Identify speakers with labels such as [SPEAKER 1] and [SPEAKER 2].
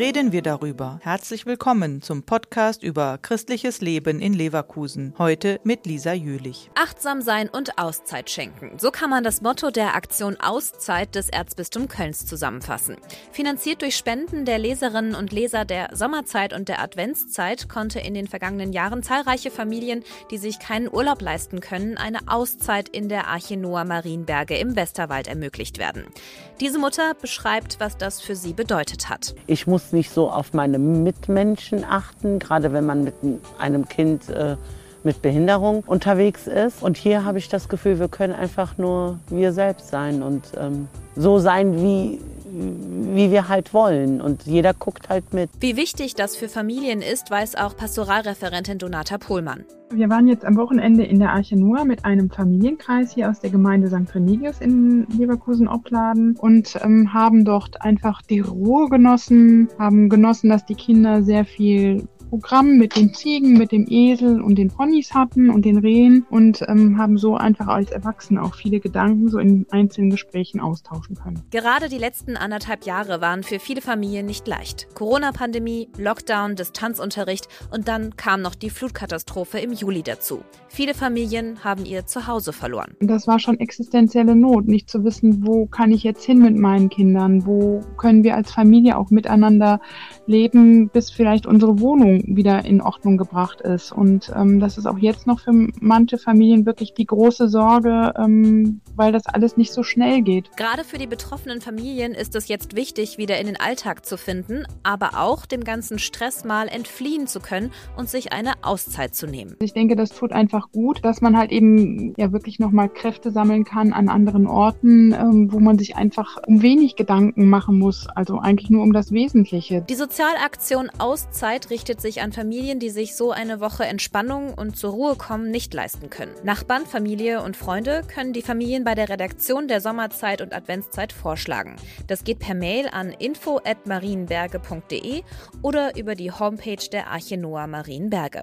[SPEAKER 1] reden wir darüber. Herzlich willkommen zum Podcast über christliches Leben in Leverkusen. Heute mit Lisa Jülich.
[SPEAKER 2] Achtsam sein und Auszeit schenken. So kann man das Motto der Aktion Auszeit des Erzbistum Kölns zusammenfassen. Finanziert durch Spenden der Leserinnen und Leser der Sommerzeit und der Adventszeit konnte in den vergangenen Jahren zahlreiche Familien, die sich keinen Urlaub leisten können, eine Auszeit in der Arche Noah Marienberge im Westerwald ermöglicht werden. Diese Mutter beschreibt, was das für sie bedeutet hat.
[SPEAKER 3] Ich muss nicht so auf meine Mitmenschen achten, gerade wenn man mit einem Kind äh, mit Behinderung unterwegs ist. Und hier habe ich das Gefühl, wir können einfach nur wir selbst sein und ähm, so sein, wie, wie wir halt wollen. Und jeder guckt halt mit.
[SPEAKER 2] Wie wichtig das für Familien ist, weiß auch Pastoralreferentin Donata Pohlmann.
[SPEAKER 4] Wir waren jetzt am Wochenende in der Arche Noah mit einem Familienkreis hier aus der Gemeinde St. Remigius in Leverkusen-Opladen und ähm, haben dort einfach die Ruhe genossen, haben genossen, dass die Kinder sehr viel Programm mit den Ziegen, mit dem Esel und den Ponys hatten und den Rehen und ähm, haben so einfach als Erwachsene auch viele Gedanken so in einzelnen Gesprächen austauschen können.
[SPEAKER 2] Gerade die letzten anderthalb Jahre waren für viele Familien nicht leicht. Corona-Pandemie, Lockdown, Distanzunterricht und dann kam noch die Flutkatastrophe im Juli dazu. Viele Familien haben ihr Zuhause verloren.
[SPEAKER 4] Das war schon existenzielle Not, nicht zu wissen, wo kann ich jetzt hin mit meinen Kindern, wo können wir als Familie auch miteinander leben, bis vielleicht unsere Wohnung wieder in Ordnung gebracht ist. Und ähm, das ist auch jetzt noch für manche Familien wirklich die große Sorge, ähm, weil das alles nicht so schnell geht.
[SPEAKER 2] Gerade für die betroffenen Familien ist es jetzt wichtig, wieder in den Alltag zu finden, aber auch dem ganzen Stress mal entfliehen zu können und sich eine Auszeit zu nehmen.
[SPEAKER 4] Ich denke, das tut einfach gut, dass man halt eben ja wirklich nochmal Kräfte sammeln kann an anderen Orten, ähm, wo man sich einfach um wenig Gedanken machen muss, also eigentlich nur um das Wesentliche.
[SPEAKER 2] Die Sozialaktion Auszeit richtet sich sich an Familien, die sich so eine Woche Entspannung und zur Ruhe kommen nicht leisten können. Nachbarn, Familie und Freunde können die Familien bei der Redaktion der Sommerzeit und Adventszeit vorschlagen. Das geht per Mail an info@marienberge.de oder über die Homepage der Arche Noah Marienberge.